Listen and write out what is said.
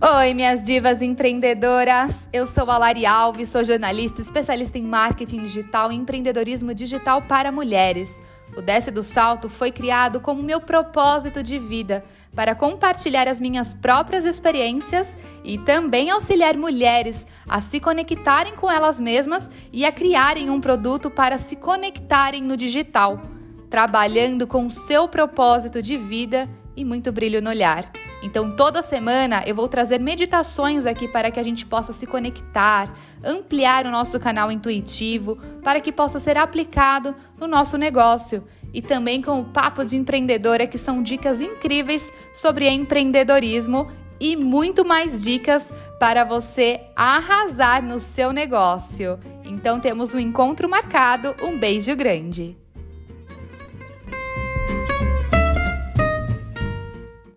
Oi, minhas divas empreendedoras! Eu sou a Lari Alves, sou jornalista especialista em marketing digital e empreendedorismo digital para mulheres. O Desce do Salto foi criado como meu propósito de vida para compartilhar as minhas próprias experiências e também auxiliar mulheres a se conectarem com elas mesmas e a criarem um produto para se conectarem no digital, trabalhando com o seu propósito de vida e muito brilho no olhar. Então, toda semana eu vou trazer meditações aqui para que a gente possa se conectar, ampliar o nosso canal intuitivo, para que possa ser aplicado no nosso negócio. E também com o Papo de Empreendedora, que são dicas incríveis sobre empreendedorismo e muito mais dicas para você arrasar no seu negócio. Então, temos um encontro marcado. Um beijo grande!